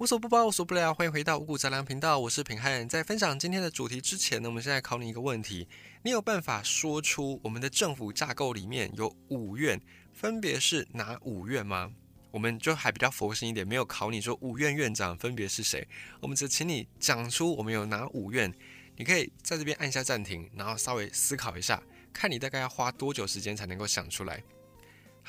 无所不包，无所不聊，欢迎回到五谷杂粮频道，我是平汉。在分享今天的主题之前呢，我们现在考你一个问题：你有办法说出我们的政府架构里面有五院，分别是哪五院吗？我们就还比较佛心一点，没有考你说五院院长分别是谁，我们只请你讲出我们有哪五院。你可以在这边按下暂停，然后稍微思考一下，看你大概要花多久时间才能够想出来。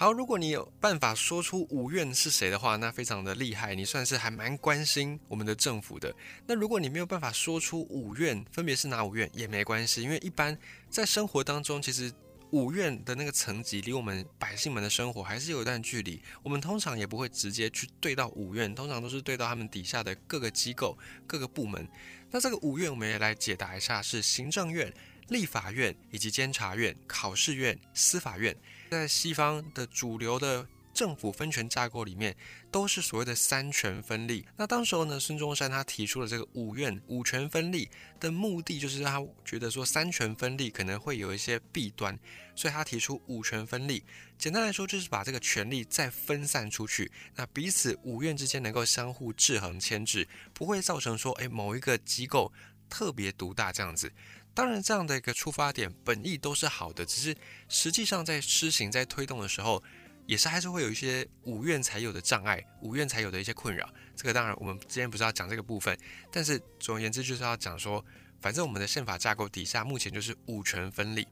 好，如果你有办法说出五院是谁的话，那非常的厉害，你算是还蛮关心我们的政府的。那如果你没有办法说出五院分别是哪五院也没关系，因为一般在生活当中，其实五院的那个层级离我们百姓们的生活还是有一段距离。我们通常也不会直接去对到五院，通常都是对到他们底下的各个机构、各个部门。那这个五院我们也来解答一下，是行政院。立法院以及监察院、考试院、司法院，在西方的主流的政府分权架构里面，都是所谓的三权分立。那当时候呢，孙中山他提出了这个五院五权分立的目的，就是他觉得说三权分立可能会有一些弊端，所以他提出五权分立。简单来说，就是把这个权力再分散出去，那彼此五院之间能够相互制衡牵制，不会造成说，诶某一个机构特别独大这样子。当然，这样的一个出发点本意都是好的，只是实际上在施行、在推动的时候，也是还是会有一些五院才有的障碍，五院才有的一些困扰。这个当然，我们今天不是要讲这个部分，但是总而言之就是要讲说，反正我们的宪法架构底下目前就是五权分立。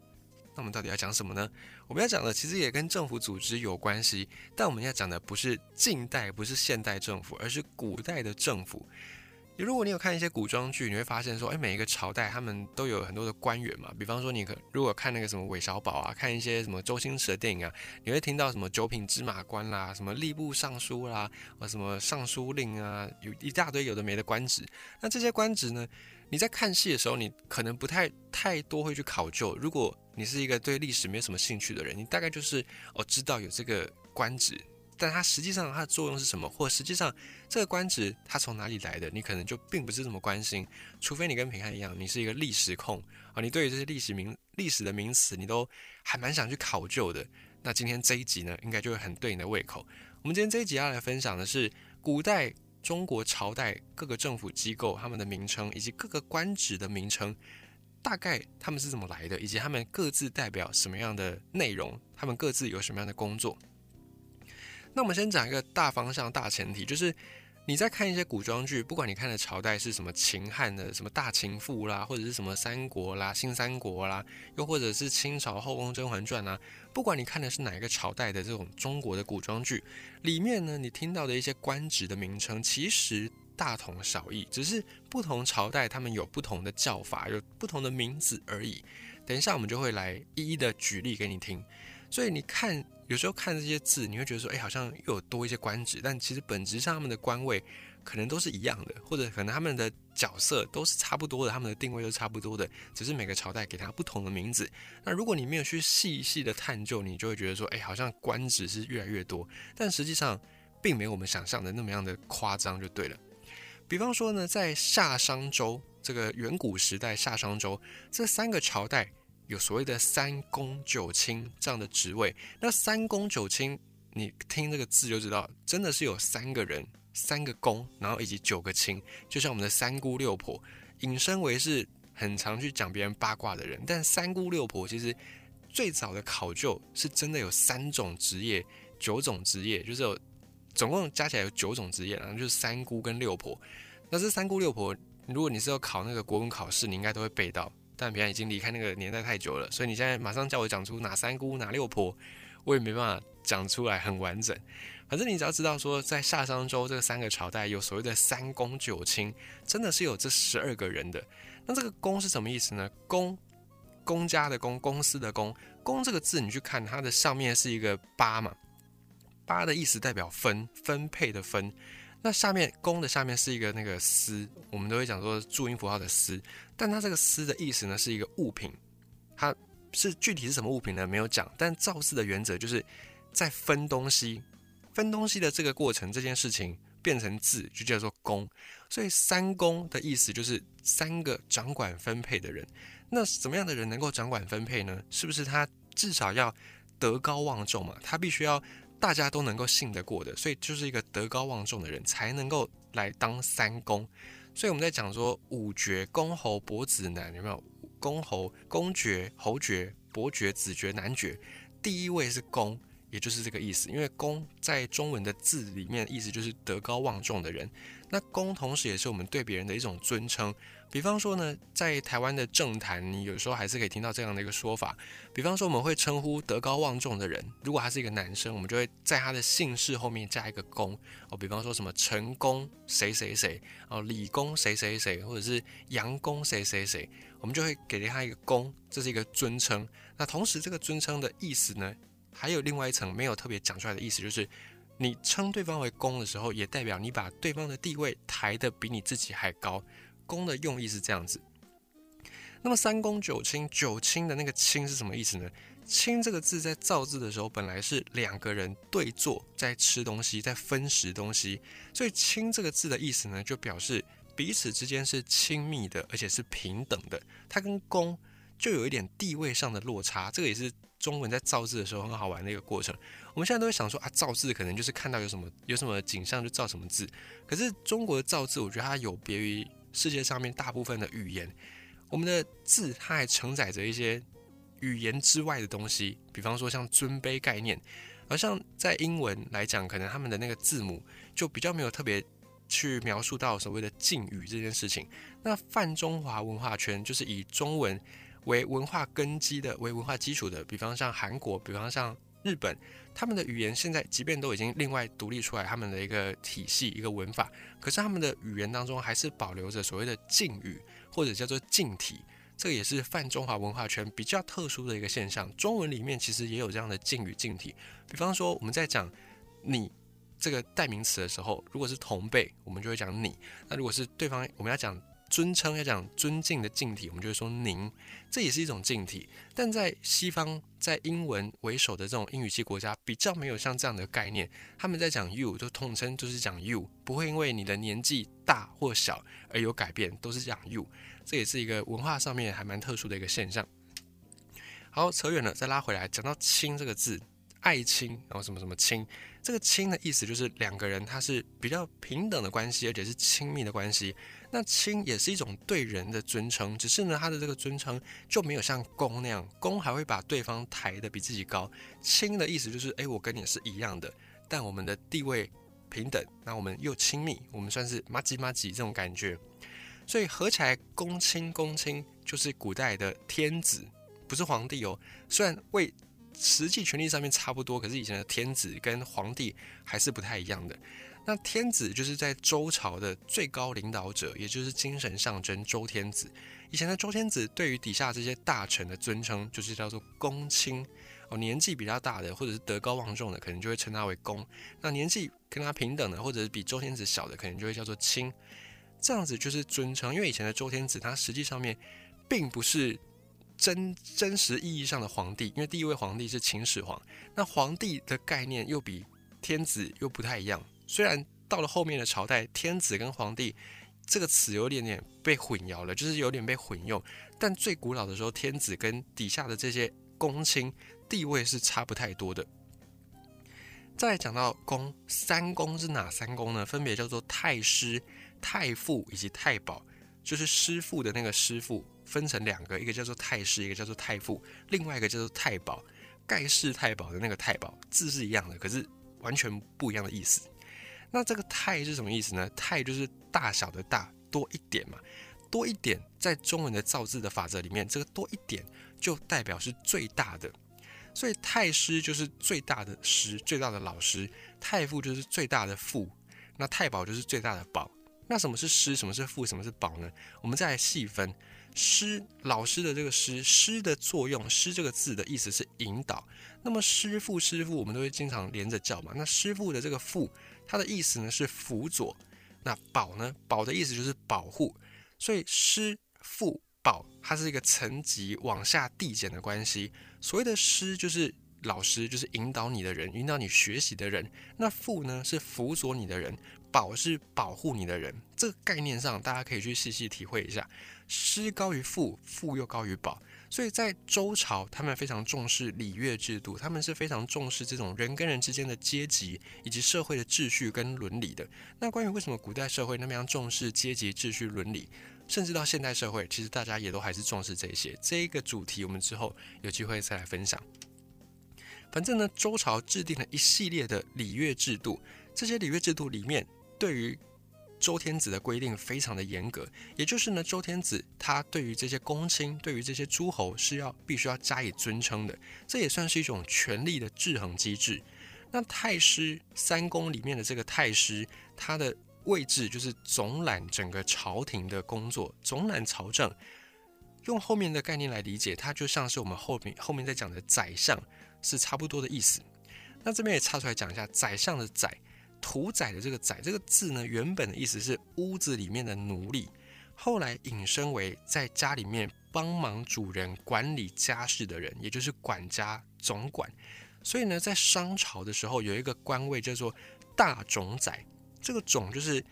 那我们到底要讲什么呢？我们要讲的其实也跟政府组织有关系，但我们要讲的不是近代，不是现代政府，而是古代的政府。如果你有看一些古装剧，你会发现说，哎，每一个朝代他们都有很多的官员嘛。比方说，你可如果看那个什么韦小宝啊，看一些什么周星驰的电影啊，你会听到什么九品芝麻官啦，什么吏部尚书啦，啊，什么尚书令啊，有一大堆有的没的官职。那这些官职呢，你在看戏的时候，你可能不太太多会去考究。如果你是一个对历史没有什么兴趣的人，你大概就是哦，知道有这个官职。但它实际上它的作用是什么，或实际上这个官职它从哪里来的，你可能就并不是这么关心。除非你跟平汉一样，你是一个历史控啊，你对于这些历史名历史的名词，你都还蛮想去考究的。那今天这一集呢，应该就会很对你的胃口。我们今天这一集要来分享的是古代中国朝代各个政府机构他们的名称，以及各个官职的名称，大概他们是怎么来的，以及他们各自代表什么样的内容，他们各自有什么样的工作。那我们先讲一个大方向、大前提，就是你在看一些古装剧，不管你看的朝代是什么秦汉的什么大秦赋啦，或者是什么三国啦、新三国啦，又或者是清朝后宫甄嬛传啊，不管你看的是哪一个朝代的这种中国的古装剧，里面呢，你听到的一些官职的名称，其实大同小异，只是不同朝代他们有不同的叫法，有不同的名字而已。等一下我们就会来一一的举例给你听。所以你看，有时候看这些字，你会觉得说，哎，好像又有多一些官职，但其实本质上他们的官位可能都是一样的，或者可能他们的角色都是差不多的，他们的定位都差不多的，只是每个朝代给他不同的名字。那如果你没有去细细的探究，你就会觉得说，哎，好像官职是越来越多，但实际上并没有我们想象的那么样的夸张，就对了。比方说呢，在夏商周这个远古时代，夏商周这三个朝代。有所谓的三公九卿这样的职位，那三公九卿，你听这个字就知道，真的是有三个人，三个公，然后以及九个卿，就像我们的三姑六婆，引申为是很常去讲别人八卦的人。但三姑六婆其实最早的考究是真的有三种职业，九种职业，就是有总共加起来有九种职业，然后就是三姑跟六婆。那这三姑六婆，如果你是要考那个国文考试，你应该都会背到。但平安已经离开那个年代太久了，所以你现在马上叫我讲出哪三姑哪六婆，我也没办法讲出来很完整。反正你只要知道说，在夏商周这三个朝代有所谓的三公九卿，真的是有这十二个人的。那这个公是什么意思呢？公，公家的公，公司的公。公这个字你去看，它的上面是一个八嘛，八的意思代表分，分配的分。那下面公的下面是一个那个丝，我们都会讲说注音符号的丝，但它这个丝的意思呢是一个物品，它是具体是什么物品呢？没有讲，但造字的原则就是在分东西，分东西的这个过程，这件事情变成字就叫做公，所以三公的意思就是三个掌管分配的人。那什么样的人能够掌管分配呢？是不是他至少要德高望重嘛？他必须要。大家都能够信得过的，所以就是一个德高望重的人才能够来当三公。所以我们在讲说五爵公侯伯子男有没有？公侯公爵侯爵伯爵子爵男爵，第一位是公。也就是这个意思，因为公在中文的字里面意思就是德高望重的人。那公同时也是我们对别人的一种尊称。比方说呢，在台湾的政坛，你有时候还是可以听到这样的一个说法。比方说，我们会称呼德高望重的人，如果他是一个男生，我们就会在他的姓氏后面加一个公哦。比方说什么陈公谁谁谁哦，李公谁谁谁，或者是杨公谁谁谁，我们就会给他一个公，这是一个尊称。那同时，这个尊称的意思呢？还有另外一层没有特别讲出来的意思，就是你称对方为公的时候，也代表你把对方的地位抬得比你自己还高。公的用意是这样子。那么三公九卿，九卿的那个卿是什么意思呢？卿这个字在造字的时候，本来是两个人对坐在吃东西，在分食东西，所以卿这个字的意思呢，就表示彼此之间是亲密的，而且是平等的。它跟公就有一点地位上的落差，这个也是。中文在造字的时候很好玩的一个过程，我们现在都会想说啊，造字可能就是看到有什么有什么景象就造什么字。可是中国的造字，我觉得它有别于世界上面大部分的语言。我们的字它还承载着一些语言之外的东西，比方说像尊卑概念。而像在英文来讲，可能他们的那个字母就比较没有特别去描述到所谓的敬语这件事情。那泛中华文化圈就是以中文。为文化根基的、为文化基础的，比方像韩国，比方像日本，他们的语言现在即便都已经另外独立出来，他们的一个体系、一个文法，可是他们的语言当中还是保留着所谓的敬语或者叫做敬体，这个也是泛中华文化圈比较特殊的一个现象。中文里面其实也有这样的敬语敬体，比方说我们在讲你这个代名词的时候，如果是同辈，我们就会讲你；那如果是对方，我们要讲。尊称要讲尊敬的敬体，我们就会说您，这也是一种敬体。但在西方，在英文为首的这种英语系国家，比较没有像这样的概念。他们在讲 you 就统称就是讲 you，不会因为你的年纪大或小而有改变，都是讲 you。这也是一个文化上面还蛮特殊的一个现象。好，扯远了，再拉回来，讲到亲这个字。爱亲，然后什么什么亲，这个亲的意思就是两个人他是比较平等的关系，而且是亲密的关系。那亲也是一种对人的尊称，只是呢，他的这个尊称就没有像公那样，公还会把对方抬得比自己高。亲的意思就是，哎，我跟你是一样的，但我们的地位平等，那我们又亲密，我们算是妈吉妈吉这种感觉。所以合起来，公亲公亲就是古代的天子，不是皇帝哦。虽然为实际权力上面差不多，可是以前的天子跟皇帝还是不太一样的。那天子就是在周朝的最高领导者，也就是精神象征周天子。以前的周天子对于底下这些大臣的尊称就是叫做公卿哦，年纪比较大的或者是德高望重的，可能就会称他为公。那年纪跟他平等的，或者是比周天子小的，可能就会叫做卿。这样子就是尊称，因为以前的周天子他实际上面并不是。真真实意义上的皇帝，因为第一位皇帝是秦始皇，那皇帝的概念又比天子又不太一样。虽然到了后面的朝代，天子跟皇帝这个词有点点被混淆了，就是有点被混用，但最古老的时候，天子跟底下的这些公卿地位是差不太多的。再讲到公，三公是哪三公呢？分别叫做太师、太傅以及太保，就是师傅的那个师傅。分成两个，一个叫做太师，一个叫做太傅，另外一个叫做太保。盖世太保的那个太保字是一样的，可是完全不一样的意思。那这个太是什么意思呢？太就是大小的大，多一点嘛。多一点在中文的造字的法则里面，这个多一点就代表是最大的。所以太师就是最大的师，最大的老师；太傅就是最大的傅，那太保就是最大的保。那什么是师？什么是傅？什么是保呢？我们再来细分。师老师的这个师，师的作用，师这个字的意思是引导。那么师傅，师傅，我们都会经常连着叫嘛。那师傅的这个傅，它的意思呢是辅佐。那保呢，保的意思就是保护。所以师傅保，它是一个层级往下递减的关系。所谓的师就是老师，就是引导你的人，引导你学习的人。那傅呢是辅佐你的人，保是保护你的人。这个概念上，大家可以去细细体会一下。师高于父，父又高于保，所以在周朝，他们非常重视礼乐制度，他们是非常重视这种人跟人之间的阶级以及社会的秩序跟伦理的。那关于为什么古代社会那么样重视阶级秩序伦理，甚至到现代社会，其实大家也都还是重视这些。这一个主题，我们之后有机会再来分享。反正呢，周朝制定了一系列的礼乐制度，这些礼乐制度里面，对于周天子的规定非常的严格，也就是呢，周天子他对于这些公卿，对于这些诸侯是要必须要加以尊称的，这也算是一种权力的制衡机制。那太师三公里面的这个太师，他的位置就是总揽整个朝廷的工作，总揽朝政。用后面的概念来理解，它就像是我们后面后面在讲的宰相，是差不多的意思。那这边也插出来讲一下，宰相的宰。屠宰的这个宰这个字呢，原本的意思是屋子里面的奴隶，后来引申为在家里面帮忙主人管理家事的人，也就是管家、总管。所以呢，在商朝的时候，有一个官位叫做大冢宰，这个冢就是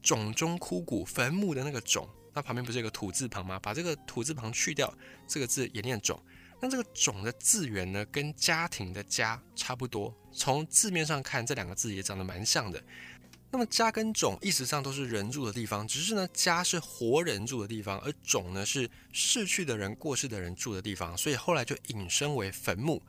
冢中枯骨坟墓的那个冢，那旁边不是有个土字旁吗？把这个土字旁去掉，这个字也念冢。那这个“种”的字源呢，跟家庭的“家”差不多。从字面上看，这两个字也长得蛮像的。那么“家”跟“种”意思上都是人住的地方，只是呢，“家”是活人住的地方，而“种”呢是逝去的人、过世的人住的地方，所以后来就引申为坟墓。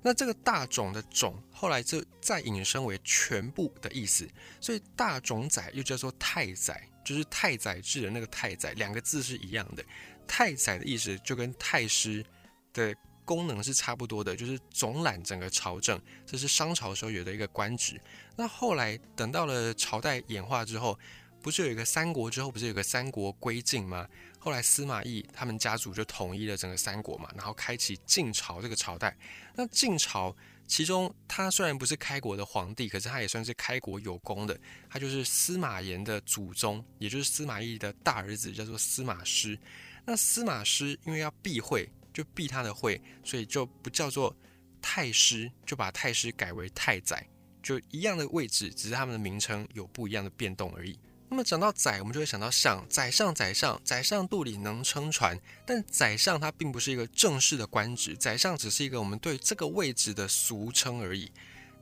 那这个“大种”的“种”后来就再引申为全部的意思，所以“大种仔”又叫做太宰，就是太宰治的那个太宰，两个字是一样的。太宰的意思就跟太师。的功能是差不多的，就是总揽整个朝政，这是商朝时候有的一个官职。那后来等到了朝代演化之后，不是有一个三国之后，不是有个三国归晋吗？后来司马懿他们家族就统一了整个三国嘛，然后开启晋朝这个朝代。那晋朝其中，他虽然不是开国的皇帝，可是他也算是开国有功的。他就是司马炎的祖宗，也就是司马懿的大儿子，叫做司马师。那司马师因为要避讳。就避他的讳，所以就不叫做太师，就把太师改为太宰，就一样的位置，只是他们的名称有不一样的变动而已。那么讲到宰，我们就会想到相，宰相，宰相，宰相肚里能撑船。但宰相他并不是一个正式的官职，宰相只是一个我们对这个位置的俗称而已。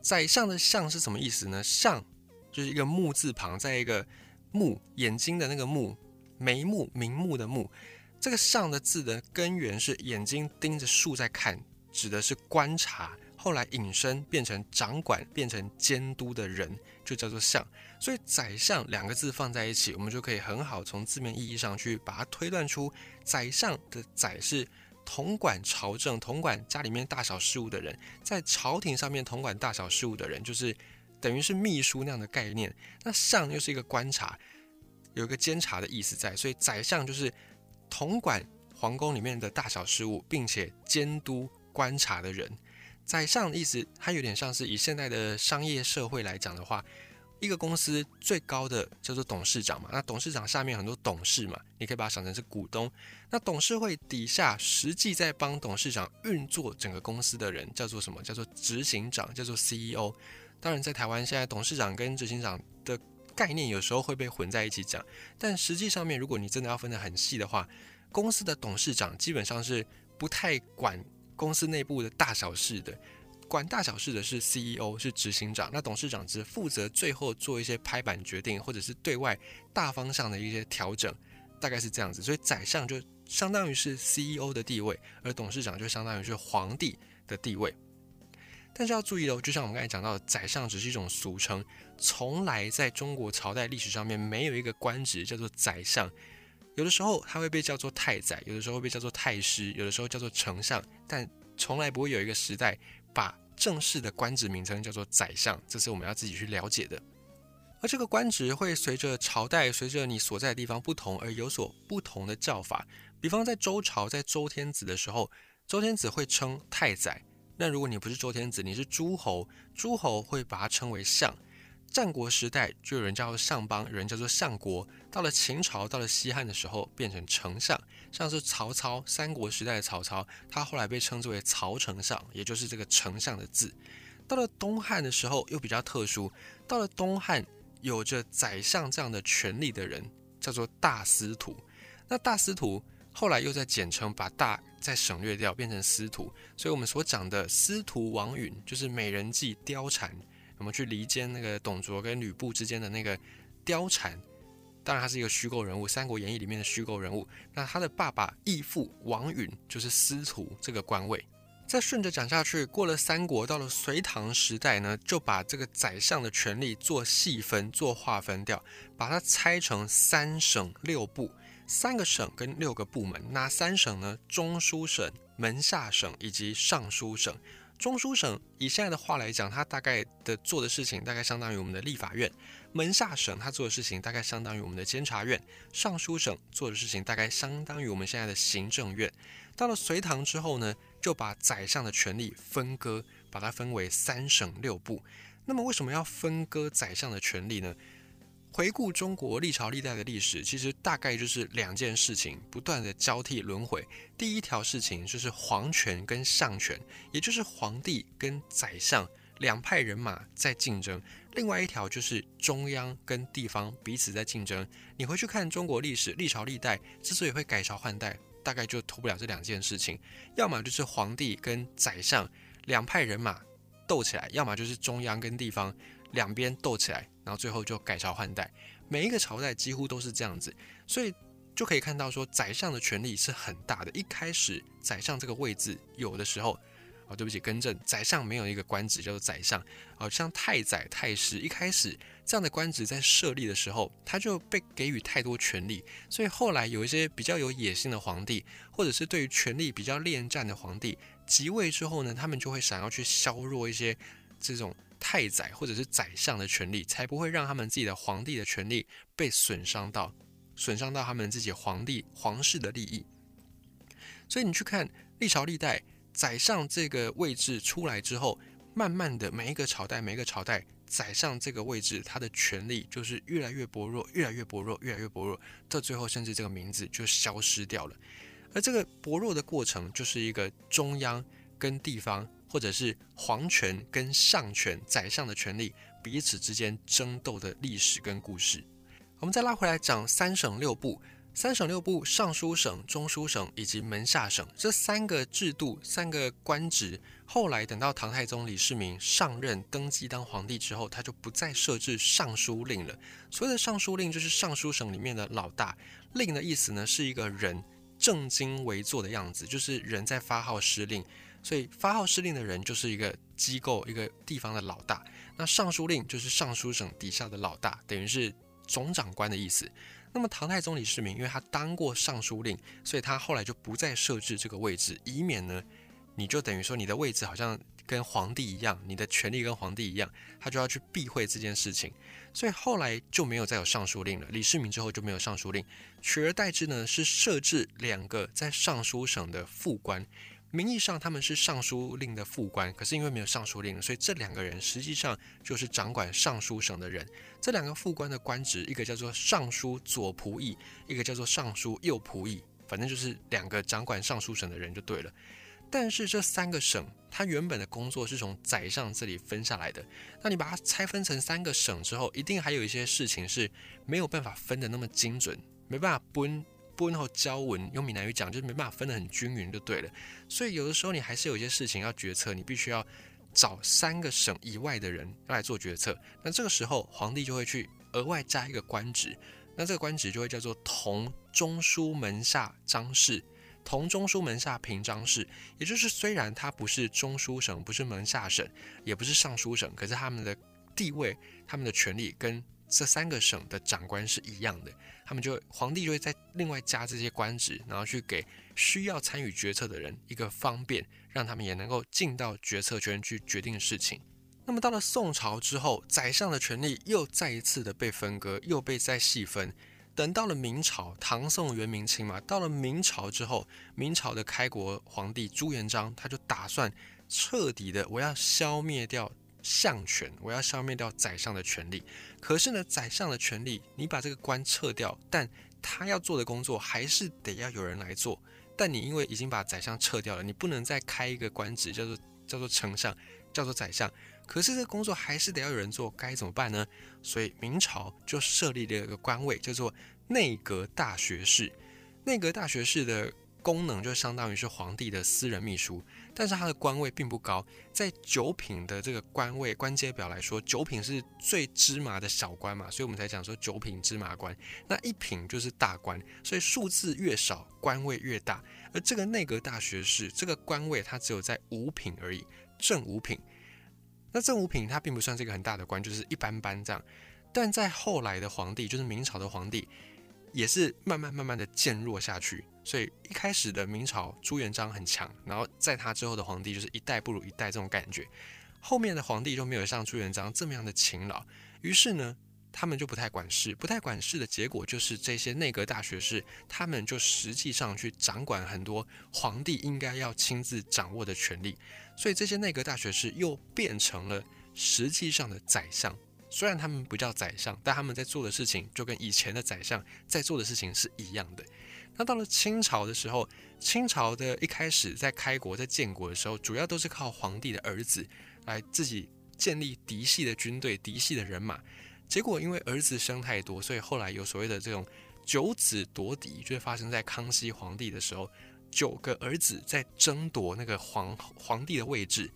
宰相的相是什么意思呢？相就是一个木字旁，在一个目眼睛的那个目，眉目明目的目。这个“上”的字的根源是眼睛盯着树在看，指的是观察。后来引申变成掌管、变成监督的人，就叫做相。所以“宰相”两个字放在一起，我们就可以很好从字面意义上去把它推断出，宰相的“宰”是统管朝政、统管家里面大小事务的人，在朝廷上面统管大小事务的人，就是等于是秘书那样的概念。那“相”又是一个观察，有一个监察的意思在，所以宰相就是。统管皇宫里面的大小事务，并且监督观察的人，宰相的意思，它有点像是以现在的商业社会来讲的话，一个公司最高的叫做董事长嘛，那董事长下面很多董事嘛，你可以把它想成是股东。那董事会底下实际在帮董事长运作整个公司的人叫做什么？叫做执行长，叫做 CEO。当然，在台湾现在董事长跟执行长的。概念有时候会被混在一起讲，但实际上面，如果你真的要分得很细的话，公司的董事长基本上是不太管公司内部的大小事的，管大小事的是 CEO，是执行长。那董事长只负责最后做一些拍板决定，或者是对外大方向的一些调整，大概是这样子。所以宰相就相当于是 CEO 的地位，而董事长就相当于是皇帝的地位。但是要注意哦，就像我们刚才讲到的，宰相只是一种俗称，从来在中国朝代历史上面没有一个官职叫做宰相。有的时候他会被叫做太宰，有的时候会被叫做太师，有的时候叫做丞相，但从来不会有一个时代把正式的官职名称叫做宰相。这是我们要自己去了解的。而这个官职会随着朝代、随着你所在的地方不同而有所不同的叫法。比方在周朝，在周天子的时候，周天子会称太宰。那如果你不是周天子，你是诸侯，诸侯会把它称为相。战国时代就有人叫做相邦，有人叫做相国。到了秦朝，到了西汉的时候，变成丞相。像是曹操，三国时代的曹操，他后来被称之为曹丞相，也就是这个丞相的字。到了东汉的时候，又比较特殊。到了东汉，有着宰相这样的权力的人，叫做大司徒。那大司徒后来又在简称，把大再省略掉，变成司徒。所以我们所讲的司徒王允，就是美人计貂蝉，我们去离间那个董卓跟吕布之间的那个貂蝉。当然，他是一个虚构人物，《三国演义》里面的虚构人物。那他的爸爸义父王允就是司徒这个官位。再顺着讲下去，过了三国，到了隋唐时代呢，就把这个宰相的权力做细分、做划分掉，把它拆成三省六部，三个省跟六个部门。哪三省呢？中书省、门下省以及尚书省。中书省以现在的话来讲，它大概的做的事情大概相当于我们的立法院；门下省它做的事情大概相当于我们的监察院；尚书省做的事情大概相当于我们现在的行政院。到了隋唐之后呢？就把宰相的权力分割，把它分为三省六部。那么为什么要分割宰相的权力呢？回顾中国历朝历代的历史，其实大概就是两件事情不断的交替轮回。第一条事情就是皇权跟相权，也就是皇帝跟宰相两派人马在竞争；另外一条就是中央跟地方彼此在竞争。你回去看中国历史，历朝历代之所以会改朝换代。大概就脱不了这两件事情，要么就是皇帝跟宰相两派人马斗起来，要么就是中央跟地方两边斗起来，然后最后就改朝换代。每一个朝代几乎都是这样子，所以就可以看到说，宰相的权力是很大的。一开始宰相这个位置有的时候。哦，对不起，更正，宰相没有一个官职叫做宰相，哦，像太宰、太师，一开始这样的官职在设立的时候，他就被给予太多权力，所以后来有一些比较有野心的皇帝，或者是对于权力比较恋战的皇帝即位之后呢，他们就会想要去削弱一些这种太宰或者是宰相的权力，才不会让他们自己的皇帝的权力被损伤到，损伤到他们自己皇帝皇室的利益。所以你去看历朝历代。宰相这个位置出来之后，慢慢的每一个朝代，每一个朝代，宰相这个位置，他的权力就是越来越薄弱，越来越薄弱，越来越薄弱，到最后甚至这个名字就消失掉了。而这个薄弱的过程，就是一个中央跟地方，或者是皇权跟相权，宰相的权力彼此之间争斗的历史跟故事。我们再拉回来讲三省六部。三省六部，尚书省、中书省以及门下省这三个制度、三个官职，后来等到唐太宗李世民上任登基当皇帝之后，他就不再设置尚书令了。所谓的尚书令就是尚书省里面的老大，令的意思呢是一个人正襟危坐的样子，就是人在发号施令，所以发号施令的人就是一个机构、一个地方的老大。那尚书令就是尚书省底下的老大，等于是总长官的意思。那么唐太宗李世民，因为他当过尚书令，所以他后来就不再设置这个位置，以免呢，你就等于说你的位置好像跟皇帝一样，你的权力跟皇帝一样，他就要去避讳这件事情，所以后来就没有再有尚书令了。李世民之后就没有尚书令，取而代之呢是设置两个在尚书省的副官。名义上他们是尚书令的副官，可是因为没有尚书令，所以这两个人实际上就是掌管尚书省的人。这两个副官的官职，一个叫做尚书左仆射，一个叫做尚书右仆射，反正就是两个掌管尚书省的人就对了。但是这三个省，它原本的工作是从宰相这里分下来的。那你把它拆分成三个省之后，一定还有一些事情是没有办法分的那么精准，没办法分。分后交文用闽南语讲就是没办法分得很均匀就对了，所以有的时候你还是有一些事情要决策，你必须要找三个省以外的人来做决策。那这个时候皇帝就会去额外加一个官职，那这个官职就会叫做同中书门下张氏，同中书门下平章事。也就是虽然他不是中书省，不是门下省，也不是尚书省，可是他们的地位、他们的权力跟这三个省的长官是一样的。他们就皇帝就会再另外加这些官职，然后去给需要参与决策的人一个方便，让他们也能够进到决策圈去决定事情。那么到了宋朝之后，宰相的权力又再一次的被分割，又被再细分。等到了明朝，唐宋元明清嘛，到了明朝之后，明朝的开国皇帝朱元璋他就打算彻底的，我要消灭掉。相权，我要消灭掉宰相的权利。可是呢，宰相的权利，你把这个官撤掉，但他要做的工作还是得要有人来做。但你因为已经把宰相撤掉了，你不能再开一个官职，叫做叫做丞相，叫做宰相。可是这个工作还是得要有人做，该怎么办呢？所以明朝就设立了一个官位，叫做内阁大学士。内阁大学士的功能就相当于是皇帝的私人秘书，但是他的官位并不高。在九品的这个官位官阶表来说，九品是最芝麻的小官嘛，所以我们才讲说九品芝麻官。那一品就是大官，所以数字越少，官位越大。而这个内阁大学士这个官位，它只有在五品而已，正五品。那正五品它并不算是一个很大的官，就是一般般这样。但在后来的皇帝，就是明朝的皇帝。也是慢慢慢慢的渐弱下去，所以一开始的明朝朱元璋很强，然后在他之后的皇帝就是一代不如一代这种感觉，后面的皇帝就没有像朱元璋这么样的勤劳，于是呢，他们就不太管事，不太管事的结果就是这些内阁大学士，他们就实际上去掌管很多皇帝应该要亲自掌握的权力，所以这些内阁大学士又变成了实际上的宰相。虽然他们不叫宰相，但他们在做的事情就跟以前的宰相在做的事情是一样的。那到了清朝的时候，清朝的一开始在开国、在建国的时候，主要都是靠皇帝的儿子来自己建立嫡系的军队、嫡系的人马。结果因为儿子生太多，所以后来有所谓的这种九子夺嫡，就是发生在康熙皇帝的时候，九个儿子在争夺那个皇皇帝的位置。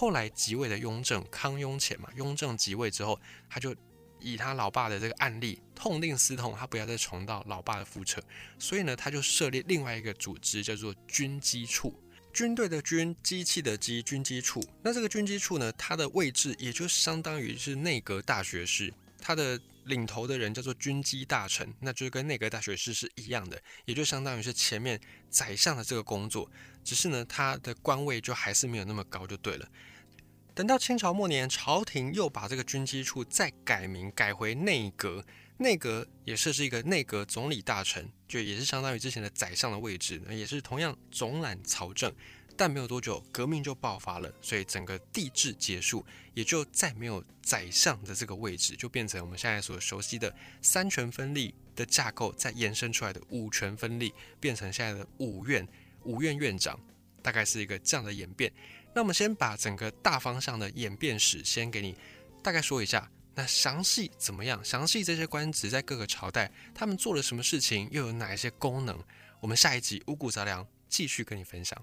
后来即位的雍正，康雍乾嘛，雍正即位之后，他就以他老爸的这个案例痛定思痛，他不要再重蹈老爸的覆辙，所以呢，他就设立另外一个组织，叫做军机处，军队的军，机器的机，军机处。那这个军机处呢，它的位置也就相当于是内阁大学士，它的领头的人叫做军机大臣，那就是跟内阁大学士是一样的，也就相当于是前面宰相的这个工作。只是呢，他的官位就还是没有那么高，就对了。等到清朝末年，朝廷又把这个军机处再改名，改回内阁，内阁也设置一个内阁总理大臣，就也是相当于之前的宰相的位置，也是同样总揽朝政。但没有多久，革命就爆发了，所以整个帝制结束，也就再没有宰相的这个位置，就变成我们现在所熟悉的三权分立的架构，再延伸出来的五权分立，变成现在的五院。五院院长大概是一个这样的演变。那我们先把整个大方向的演变史先给你大概说一下。那详细怎么样？详细这些官职在各个朝代他们做了什么事情，又有哪一些功能？我们下一集五谷杂粮继续跟你分享。